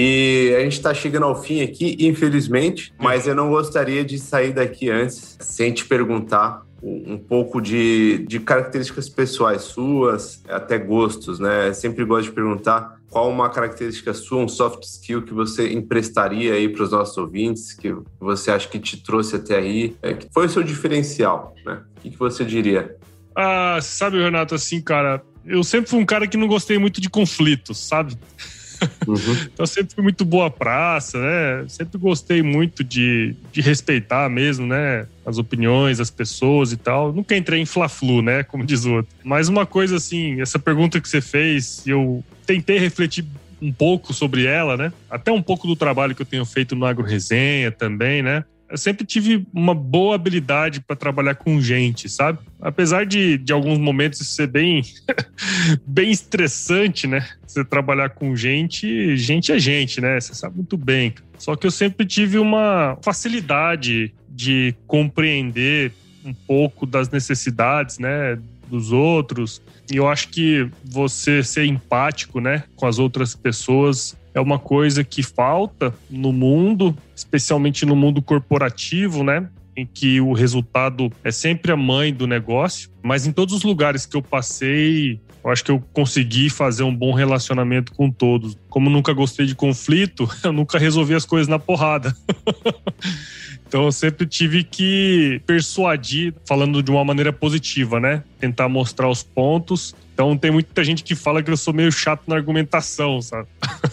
E a gente está chegando ao fim aqui, infelizmente, mas eu não gostaria de sair daqui antes sem te perguntar um pouco de, de características pessoais suas, até gostos, né? Sempre gosto de perguntar qual uma característica sua, um soft skill que você emprestaria aí para os nossos ouvintes, que você acha que te trouxe até aí, é, que foi o seu diferencial, né? O que, que você diria? Ah, sabe, Renato, assim, cara, eu sempre fui um cara que não gostei muito de conflitos, sabe? Uhum. então sempre fui muito boa praça, né? Sempre gostei muito de, de respeitar mesmo, né? As opiniões, as pessoas e tal. Nunca entrei em fla-flu, né? Como diz o outro. Mas uma coisa assim, essa pergunta que você fez, eu tentei refletir um pouco sobre ela, né? Até um pouco do trabalho que eu tenho feito no Agro Resenha também, né? eu sempre tive uma boa habilidade para trabalhar com gente, sabe? Apesar de, de alguns momentos ser bem, bem estressante, né? Você trabalhar com gente, gente é gente, né? Você sabe muito bem. Só que eu sempre tive uma facilidade de compreender um pouco das necessidades, né? Dos outros. E eu acho que você ser empático, né? Com as outras pessoas é uma coisa que falta no mundo, especialmente no mundo corporativo, né? Em que o resultado é sempre a mãe do negócio. Mas em todos os lugares que eu passei, eu acho que eu consegui fazer um bom relacionamento com todos. Como nunca gostei de conflito, eu nunca resolvi as coisas na porrada. Então eu sempre tive que persuadir, falando de uma maneira positiva, né? Tentar mostrar os pontos. Então tem muita gente que fala que eu sou meio chato na argumentação, sabe?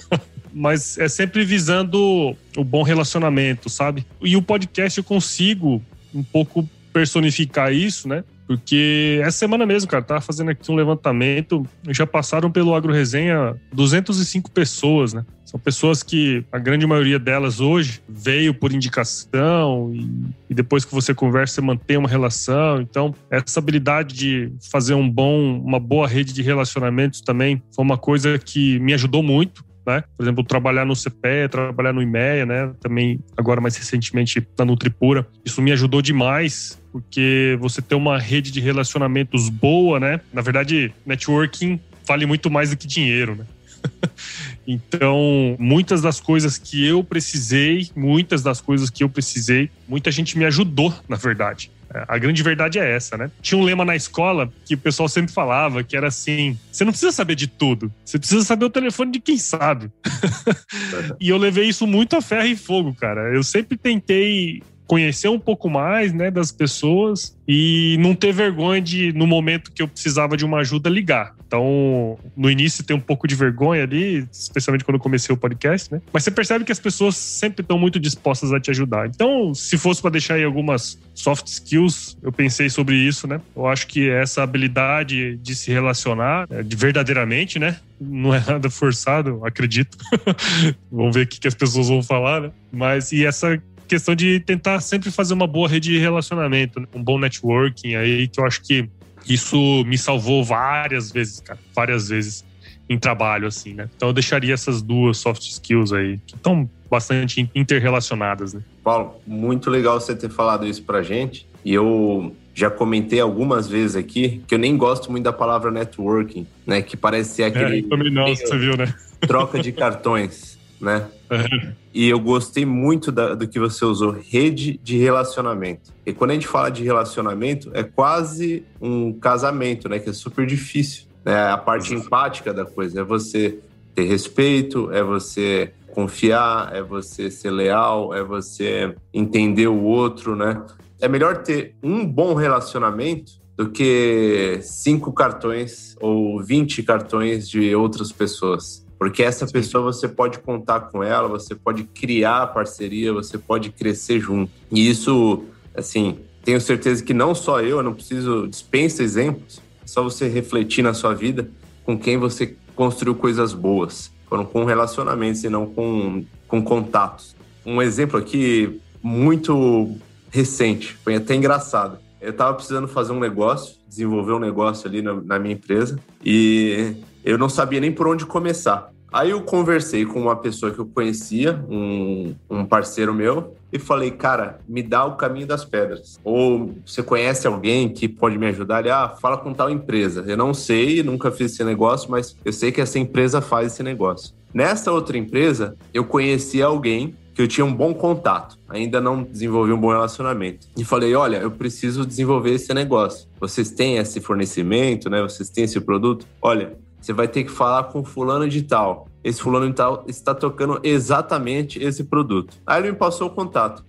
mas é sempre visando o bom relacionamento, sabe? E o podcast eu consigo um pouco personificar isso, né? Porque essa semana mesmo, cara, tava fazendo aqui um levantamento, já passaram pelo Agro Resenha 205 pessoas, né? São pessoas que a grande maioria delas hoje veio por indicação e, e, depois que você conversa, você mantém uma relação. Então, essa habilidade de fazer um bom, uma boa rede de relacionamentos também foi uma coisa que me ajudou muito né? Por exemplo, trabalhar no CPE, trabalhar no IMEA, né? Também agora mais recentemente na Nutripura. Isso me ajudou demais, porque você ter uma rede de relacionamentos boa, né? Na verdade, networking vale muito mais do que dinheiro, né? então, muitas das coisas que eu precisei, muitas das coisas que eu precisei, muita gente me ajudou, na verdade. A grande verdade é essa, né? Tinha um lema na escola que o pessoal sempre falava, que era assim: você não precisa saber de tudo, você precisa saber o telefone de quem sabe. e eu levei isso muito a ferro e fogo, cara. Eu sempre tentei conhecer um pouco mais, né, das pessoas e não ter vergonha de, no momento que eu precisava de uma ajuda, ligar. Então, no início tem um pouco de vergonha ali, especialmente quando eu comecei o podcast, né? Mas você percebe que as pessoas sempre estão muito dispostas a te ajudar. Então, se fosse para deixar aí algumas soft skills, eu pensei sobre isso, né? Eu acho que essa habilidade de se relacionar de verdadeiramente, né? Não é nada forçado, acredito. Vamos ver o que, que as pessoas vão falar, né? Mas e essa questão de tentar sempre fazer uma boa rede de relacionamento, né? um bom networking aí, que eu acho que isso me salvou várias vezes, cara, várias vezes em trabalho, assim, né? Então eu deixaria essas duas soft skills aí, que estão bastante interrelacionadas, né? Paulo, muito legal você ter falado isso pra gente. E eu já comentei algumas vezes aqui que eu nem gosto muito da palavra networking, né? Que parece ser aquele. É, também não, você viu, né? Troca de cartões, né? E eu gostei muito da, do que você usou, rede de relacionamento. E quando a gente fala de relacionamento, é quase um casamento, né? Que é super difícil. Né? A parte Exato. empática da coisa é você ter respeito, é você confiar, é você ser leal, é você entender o outro, né? é melhor ter um bom relacionamento do que cinco cartões ou 20 cartões de outras pessoas. Porque essa Sim. pessoa você pode contar com ela, você pode criar parceria, você pode crescer junto. E isso, assim, tenho certeza que não só eu, eu não preciso dispensa exemplos, é só você refletir na sua vida com quem você construiu coisas boas. Foram com relacionamentos e não com, com contatos. Um exemplo aqui muito recente, foi até engraçado. Eu estava precisando fazer um negócio, desenvolver um negócio ali na, na minha empresa, e eu não sabia nem por onde começar. Aí eu conversei com uma pessoa que eu conhecia, um, um parceiro meu, e falei, cara, me dá o caminho das pedras. Ou você conhece alguém que pode me ajudar? Ele, ah, fala com tal empresa. Eu não sei, nunca fiz esse negócio, mas eu sei que essa empresa faz esse negócio. Nessa outra empresa, eu conheci alguém que eu tinha um bom contato, ainda não desenvolvi um bom relacionamento. E falei: olha, eu preciso desenvolver esse negócio. Vocês têm esse fornecimento, né? Vocês têm esse produto? Olha, você vai ter que falar com fulano de tal. Esse fulano de tal está tocando exatamente esse produto. Aí ele me passou o contato.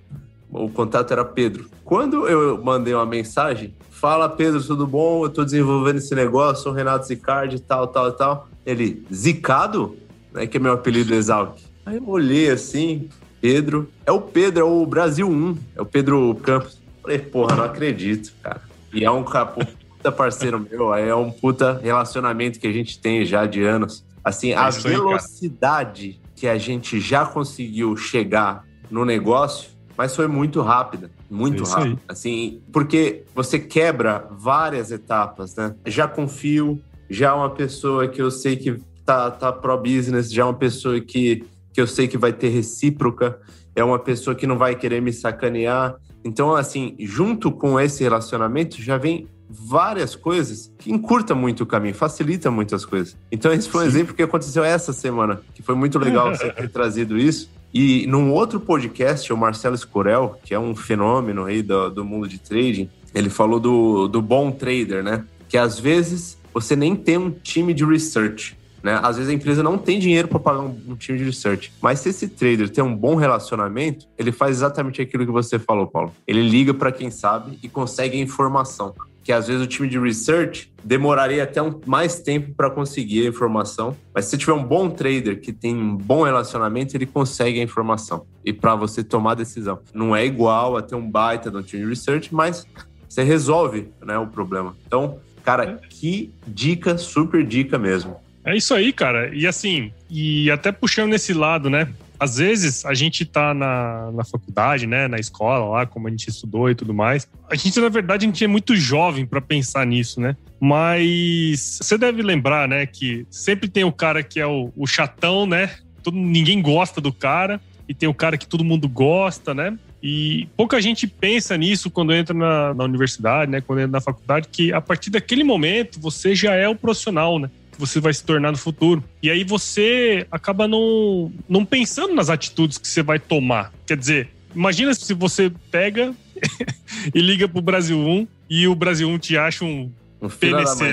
O contato era Pedro. Quando eu mandei uma mensagem, fala Pedro, tudo bom? Eu estou desenvolvendo esse negócio, sou Renato Zicardi, tal, tal, tal. Ele, Zicado? Né, que é meu apelido Exalc. Aí eu olhei assim, Pedro. É o Pedro, é o Brasil 1. É o Pedro Campos. Falei, porra, não acredito, cara. E é um capô puta parceiro meu, é um puta relacionamento que a gente tem já de anos. Assim, é a velocidade aí, que a gente já conseguiu chegar no negócio, mas foi muito rápida, muito é rápida. Assim, porque você quebra várias etapas, né? Já confio, já é uma pessoa que eu sei que tá, tá pro business, já é uma pessoa que, que eu sei que vai ter recíproca, é uma pessoa que não vai querer me sacanear. Então, assim, junto com esse relacionamento já vem várias coisas que encurta muito o caminho, facilita muitas coisas. Então, esse foi um Sim. exemplo que aconteceu essa semana, que foi muito legal você ter trazido isso. E num outro podcast, o Marcelo Escorel, que é um fenômeno aí do, do mundo de trading, ele falou do, do bom trader, né? Que às vezes você nem tem um time de research. Né? Às vezes a empresa não tem dinheiro para pagar um, um, time de research. Mas se esse trader tem um bom relacionamento, ele faz exatamente aquilo que você falou, Paulo. Ele liga para quem sabe e consegue a informação que às vezes o time de research demoraria até um, mais tempo para conseguir a informação. Mas se tiver um bom trader que tem um bom relacionamento, ele consegue a informação. E para você tomar a decisão. Não é igual a ter um baita no time de research, mas você resolve né, o problema. Então, cara, que dica, super dica mesmo. É isso aí, cara. E assim, e até puxando nesse lado, né? Às vezes a gente tá na, na faculdade, né, na escola lá, como a gente estudou e tudo mais. A gente, na verdade, a gente é muito jovem para pensar nisso, né? Mas você deve lembrar, né, que sempre tem o cara que é o, o chatão, né? Todo, ninguém gosta do cara, e tem o cara que todo mundo gosta, né? E pouca gente pensa nisso quando entra na, na universidade, né? Quando entra na faculdade, que a partir daquele momento você já é o profissional, né? Que você vai se tornar no futuro. E aí você acaba não, não pensando nas atitudes que você vai tomar. Quer dizer, imagina se você pega e liga pro Brasil 1 e o Brasil 1 te acha um, um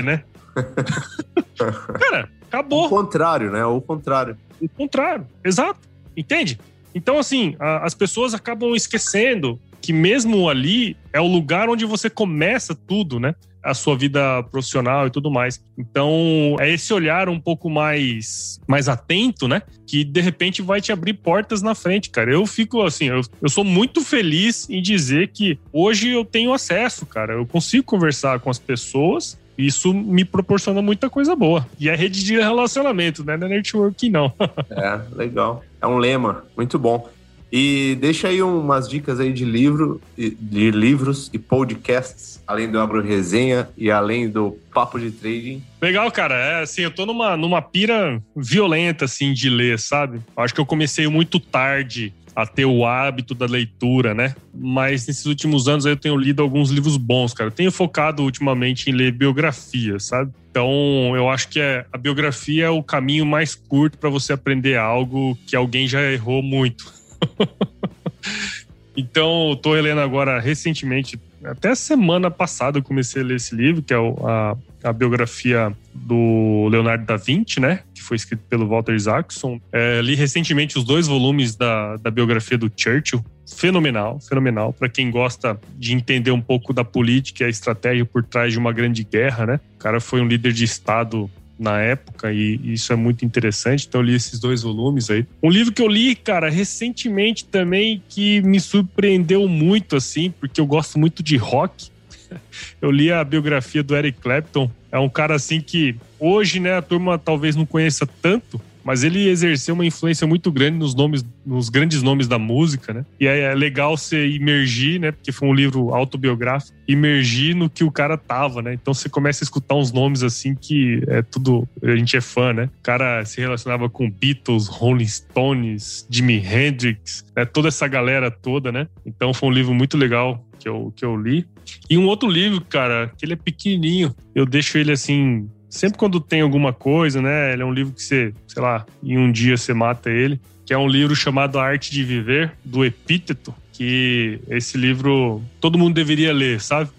né? Cara, acabou. O contrário, né? O contrário. O contrário, exato. Entende? Então, assim, a, as pessoas acabam esquecendo que mesmo ali é o lugar onde você começa tudo, né? A sua vida profissional e tudo mais. Então, é esse olhar um pouco mais, mais atento, né? Que de repente vai te abrir portas na frente, cara. Eu fico assim, eu, eu sou muito feliz em dizer que hoje eu tenho acesso, cara. Eu consigo conversar com as pessoas isso me proporciona muita coisa boa. E é rede de relacionamento, né? Não é networking, não. é, legal. É um lema, muito bom. E deixa aí umas dicas aí de livro, de livros e podcasts, além do Agro Resenha e além do Papo de Trading. Legal, cara. É assim, eu tô numa, numa pira violenta, assim, de ler, sabe? Acho que eu comecei muito tarde a ter o hábito da leitura, né? Mas nesses últimos anos eu tenho lido alguns livros bons, cara. Eu tenho focado ultimamente em ler biografia, sabe? Então, eu acho que é, a biografia é o caminho mais curto para você aprender algo que alguém já errou muito. então, eu tô relendo agora recentemente, até semana passada eu comecei a ler esse livro, que é a, a biografia do Leonardo da Vinci, né? Que que foi escrito pelo Walter Isaacson. É, li recentemente os dois volumes da, da biografia do Churchill. Fenomenal, fenomenal. Para quem gosta de entender um pouco da política e a estratégia por trás de uma grande guerra, né? O cara foi um líder de Estado na época e isso é muito interessante. Então eu li esses dois volumes aí. Um livro que eu li, cara, recentemente também que me surpreendeu muito assim, porque eu gosto muito de rock. Eu li a biografia do Eric Clapton. É um cara assim que hoje, né, a turma talvez não conheça tanto, mas ele exerceu uma influência muito grande nos nomes, nos grandes nomes da música, né? E é legal você imergir, né? Porque foi um livro autobiográfico, imergir no que o cara tava, né? Então você começa a escutar uns nomes assim que é tudo, a gente é fã, né? O cara se relacionava com Beatles, Rolling Stones, Jimi Hendrix, né? toda essa galera toda, né? Então foi um livro muito legal que eu, que eu li. E um outro livro, cara, que ele é pequenininho, eu deixo ele assim sempre quando tem alguma coisa, né? Ele é um livro que você, sei lá, em um dia você mata ele, que é um livro chamado A Arte de Viver, do Epíteto, que esse livro todo mundo deveria ler, sabe?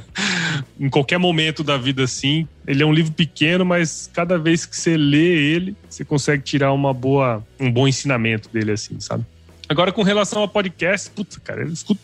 em qualquer momento da vida assim. Ele é um livro pequeno, mas cada vez que você lê ele, você consegue tirar uma boa, um bom ensinamento dele assim, sabe? Agora, com relação a podcast, putz, cara, eu escuto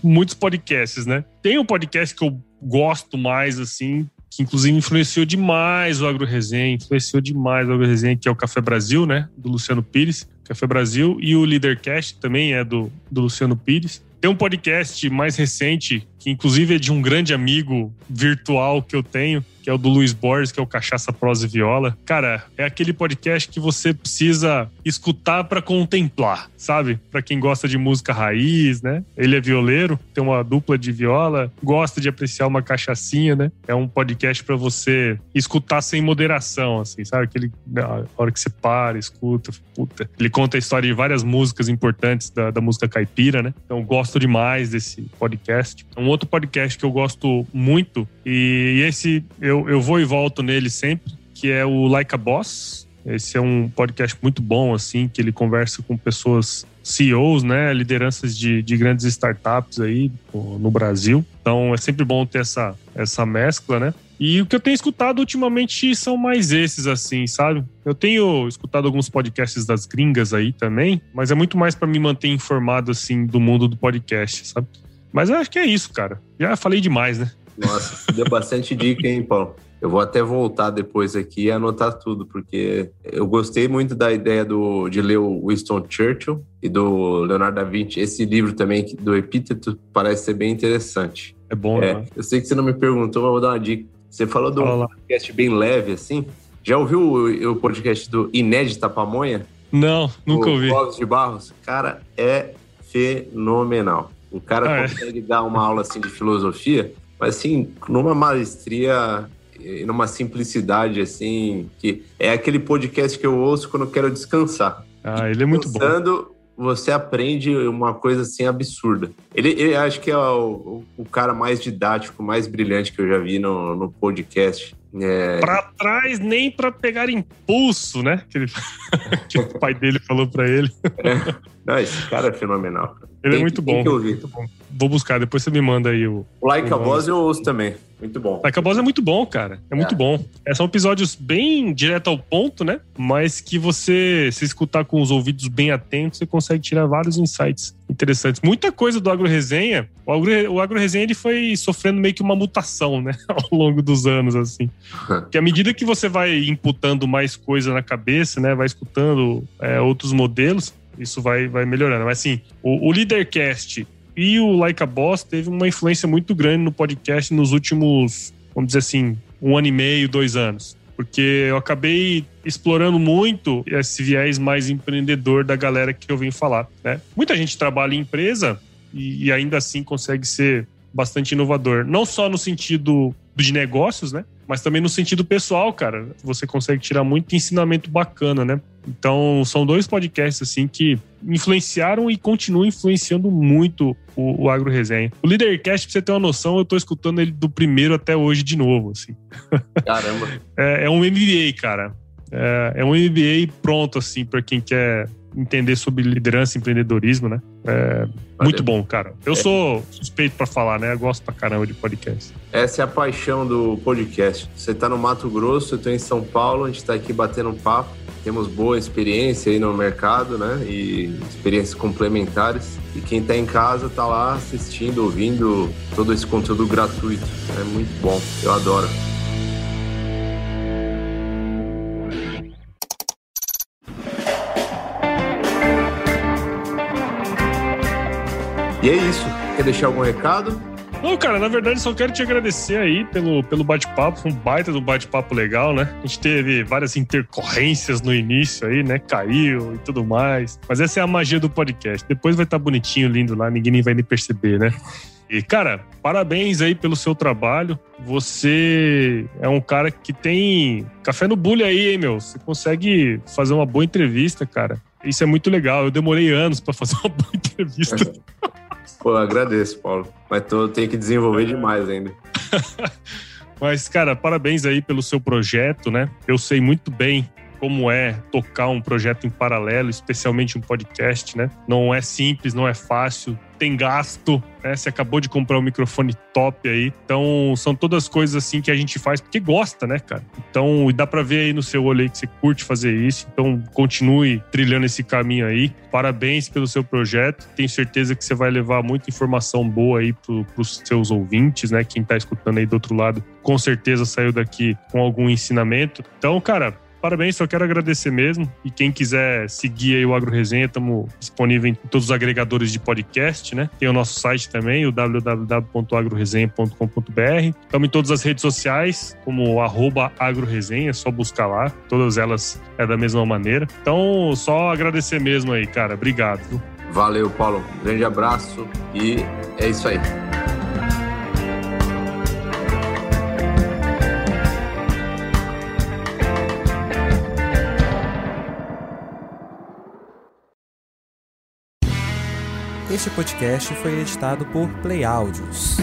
muitos podcasts, né? Tem um podcast que eu gosto mais, assim, que inclusive influenciou demais o Agro Resenha, influenciou demais o Agro Resenha, que é o Café Brasil, né? Do Luciano Pires, Café Brasil, e o Leadercast também é do, do Luciano Pires. Tem um podcast mais recente, que inclusive é de um grande amigo virtual que eu tenho, que é o do Luiz Borges, que é o Cachaça Prosa e Viola. Cara, é aquele podcast que você precisa escutar para contemplar, sabe? Para quem gosta de música raiz, né? Ele é violeiro, tem uma dupla de viola, gosta de apreciar uma cachaçinha, né? É um podcast para você escutar sem moderação, assim, sabe? Aquele a hora que você para, escuta, puta. Ele conta a história de várias músicas importantes da, da música caipira, né? Então gosto demais desse podcast. Um outro podcast que eu gosto muito e esse eu, eu vou e volto nele sempre, que é o Like a Boss. Esse é um podcast muito bom, assim, que ele conversa com pessoas, CEOs, né, lideranças de, de grandes startups aí no Brasil. Então é sempre bom ter essa, essa mescla, né? E o que eu tenho escutado ultimamente são mais esses, assim, sabe? Eu tenho escutado alguns podcasts das gringas aí também, mas é muito mais para me manter informado, assim, do mundo do podcast, sabe? Mas eu acho que é isso, cara. Já falei demais, né? Nossa, deu bastante dica, hein, Paulo? Eu vou até voltar depois aqui e anotar tudo, porque eu gostei muito da ideia do, de ler o Winston Churchill e do Leonardo da Vinci. Esse livro também, do Epíteto, parece ser bem interessante. É bom, é, né? Eu sei que você não me perguntou, mas vou dar uma dica. Você falou de um podcast bem leve, assim. Já ouviu o, o podcast do Inédita Pamonha? Não, nunca o ouvi. Clóvis de Barros? Cara, é fenomenal. O cara ah, é? consegue é. dar uma aula assim de filosofia mas assim, numa maestria e numa simplicidade assim, que é aquele podcast que eu ouço quando eu quero descansar. Ah, ele é muito bom. Você aprende uma coisa assim absurda. Ele, ele acho que é o, o, cara mais didático, mais brilhante que eu já vi no, no podcast. É... Pra trás, nem para pegar impulso, né? Que, ele... que, o pai dele falou para ele. É. Não, esse cara é fenomenal. Ele é tem, é muito bom, muito bom. Vou buscar, depois você me manda aí o. O Like o a Boss eu ouço também. Muito bom. Like a Boss é muito bom, cara. É, é, muito bom. É, são episódios bem direto ao ponto, né? Mas que você, se escutar com os ouvidos bem atentos, você consegue tirar vários insights interessantes. Muita coisa do Agro Resenha. O Agro, o Agro Resenha ele foi sofrendo meio que uma mutação, né? ao longo dos anos, assim. que à medida que você vai imputando mais coisa na cabeça, né? Vai escutando é, outros modelos, isso vai, vai melhorando. Mas assim, o, o Leadercast e o Like a Boss teve uma influência muito grande no podcast nos últimos, vamos dizer assim, um ano e meio, dois anos. Porque eu acabei explorando muito esse viés mais empreendedor da galera que eu venho falar. Né? Muita gente trabalha em empresa e, e ainda assim consegue ser bastante inovador. Não só no sentido de negócios, né? Mas também no sentido pessoal, cara. Você consegue tirar muito ensinamento bacana, né? Então, são dois podcasts, assim, que influenciaram e continuam influenciando muito o, o Agro Resenha. O Leadercast, pra você ter uma noção, eu tô escutando ele do primeiro até hoje de novo, assim. Caramba. é, é um MBA, cara. É, é um MBA pronto, assim, para quem quer entender sobre liderança e empreendedorismo, né? É muito bom, cara. Eu é. sou suspeito para falar, né? Eu gosto pra caramba de podcast. Essa é a paixão do podcast. Você tá no Mato Grosso, eu tô em São Paulo, a gente tá aqui batendo um papo. Temos boa experiência aí no mercado, né? E experiências complementares. E quem tá em casa tá lá assistindo, ouvindo todo esse conteúdo gratuito. É muito bom. Eu adoro. E é isso. Quer deixar algum recado? Não, cara, na verdade só quero te agradecer aí pelo, pelo bate-papo, foi um baita do bate-papo legal, né? A gente teve várias intercorrências no início aí, né? Caiu e tudo mais. Mas essa é a magia do podcast. Depois vai estar tá bonitinho, lindo lá, ninguém nem vai nem perceber, né? E, cara, parabéns aí pelo seu trabalho. Você é um cara que tem café no bullying aí, hein, meu? Você consegue fazer uma boa entrevista, cara. Isso é muito legal. Eu demorei anos para fazer uma boa entrevista. Pô, agradeço, Paulo. Mas tô, tenho que desenvolver demais ainda. Mas, cara, parabéns aí pelo seu projeto, né? Eu sei muito bem como é tocar um projeto em paralelo, especialmente um podcast, né? Não é simples, não é fácil, tem gasto, né? Você acabou de comprar um microfone top aí. Então, são todas coisas assim que a gente faz porque gosta, né, cara? Então, dá para ver aí no seu olho aí que você curte fazer isso. Então, continue trilhando esse caminho aí. Parabéns pelo seu projeto. Tenho certeza que você vai levar muita informação boa aí pro, pros seus ouvintes, né? Quem tá escutando aí do outro lado, com certeza saiu daqui com algum ensinamento. Então, cara, Parabéns, só quero agradecer mesmo. E quem quiser seguir aí o Agro Resenha, estamos disponíveis em todos os agregadores de podcast, né? Tem o nosso site também, o www.agroresenha.com.br. Estamos em todas as redes sociais, como arroba agroresenha, é só buscar lá. Todas elas é da mesma maneira. Então, só agradecer mesmo aí, cara. Obrigado. Valeu, Paulo. Grande abraço e é isso aí. Este podcast foi editado por Play Áudios.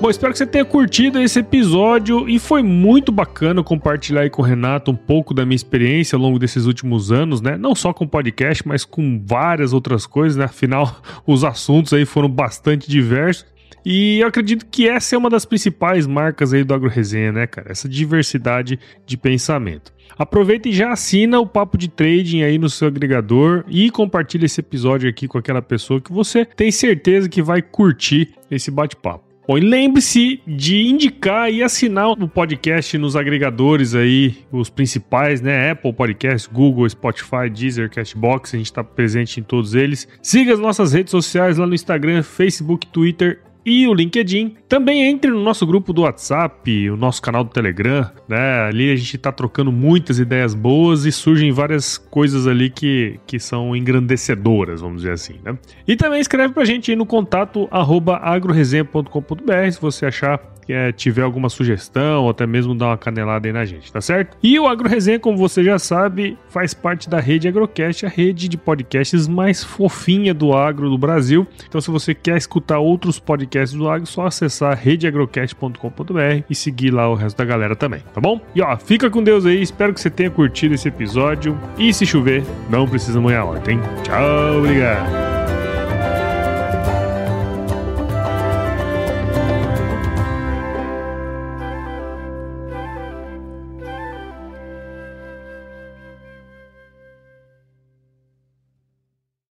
Bom, espero que você tenha curtido esse episódio e foi muito bacana compartilhar aí com o Renato um pouco da minha experiência ao longo desses últimos anos, né? Não só com podcast, mas com várias outras coisas, né? Afinal, os assuntos aí foram bastante diversos. E eu acredito que essa é uma das principais marcas aí do AgroResenha, né, cara? Essa diversidade de pensamento. Aproveita e já assina o Papo de Trading aí no seu agregador e compartilha esse episódio aqui com aquela pessoa que você tem certeza que vai curtir esse bate-papo. Bom, e lembre-se de indicar e assinar o podcast nos agregadores aí, os principais, né? Apple Podcast, Google, Spotify, Deezer, Cashbox, a gente está presente em todos eles. Siga as nossas redes sociais lá no Instagram, Facebook, Twitter e o LinkedIn. Também entre no nosso grupo do WhatsApp, o nosso canal do Telegram, né? Ali a gente está trocando muitas ideias boas e surgem várias coisas ali que, que são engrandecedoras, vamos dizer assim, né? E também escreve pra gente aí no contato agroresenha.com.br se você achar é, tiver alguma sugestão ou até mesmo dar uma canelada aí na gente, tá certo? E o Agro Resenha, como você já sabe, faz parte da rede Agrocast, a rede de podcasts mais fofinha do agro do Brasil. Então, se você quer escutar outros podcasts do agro, é só acessar redeagrocast.com.br e seguir lá o resto da galera também, tá bom? E ó, fica com Deus aí, espero que você tenha curtido esse episódio. E se chover, não precisa molhar a horta, hein? Tchau, obrigado!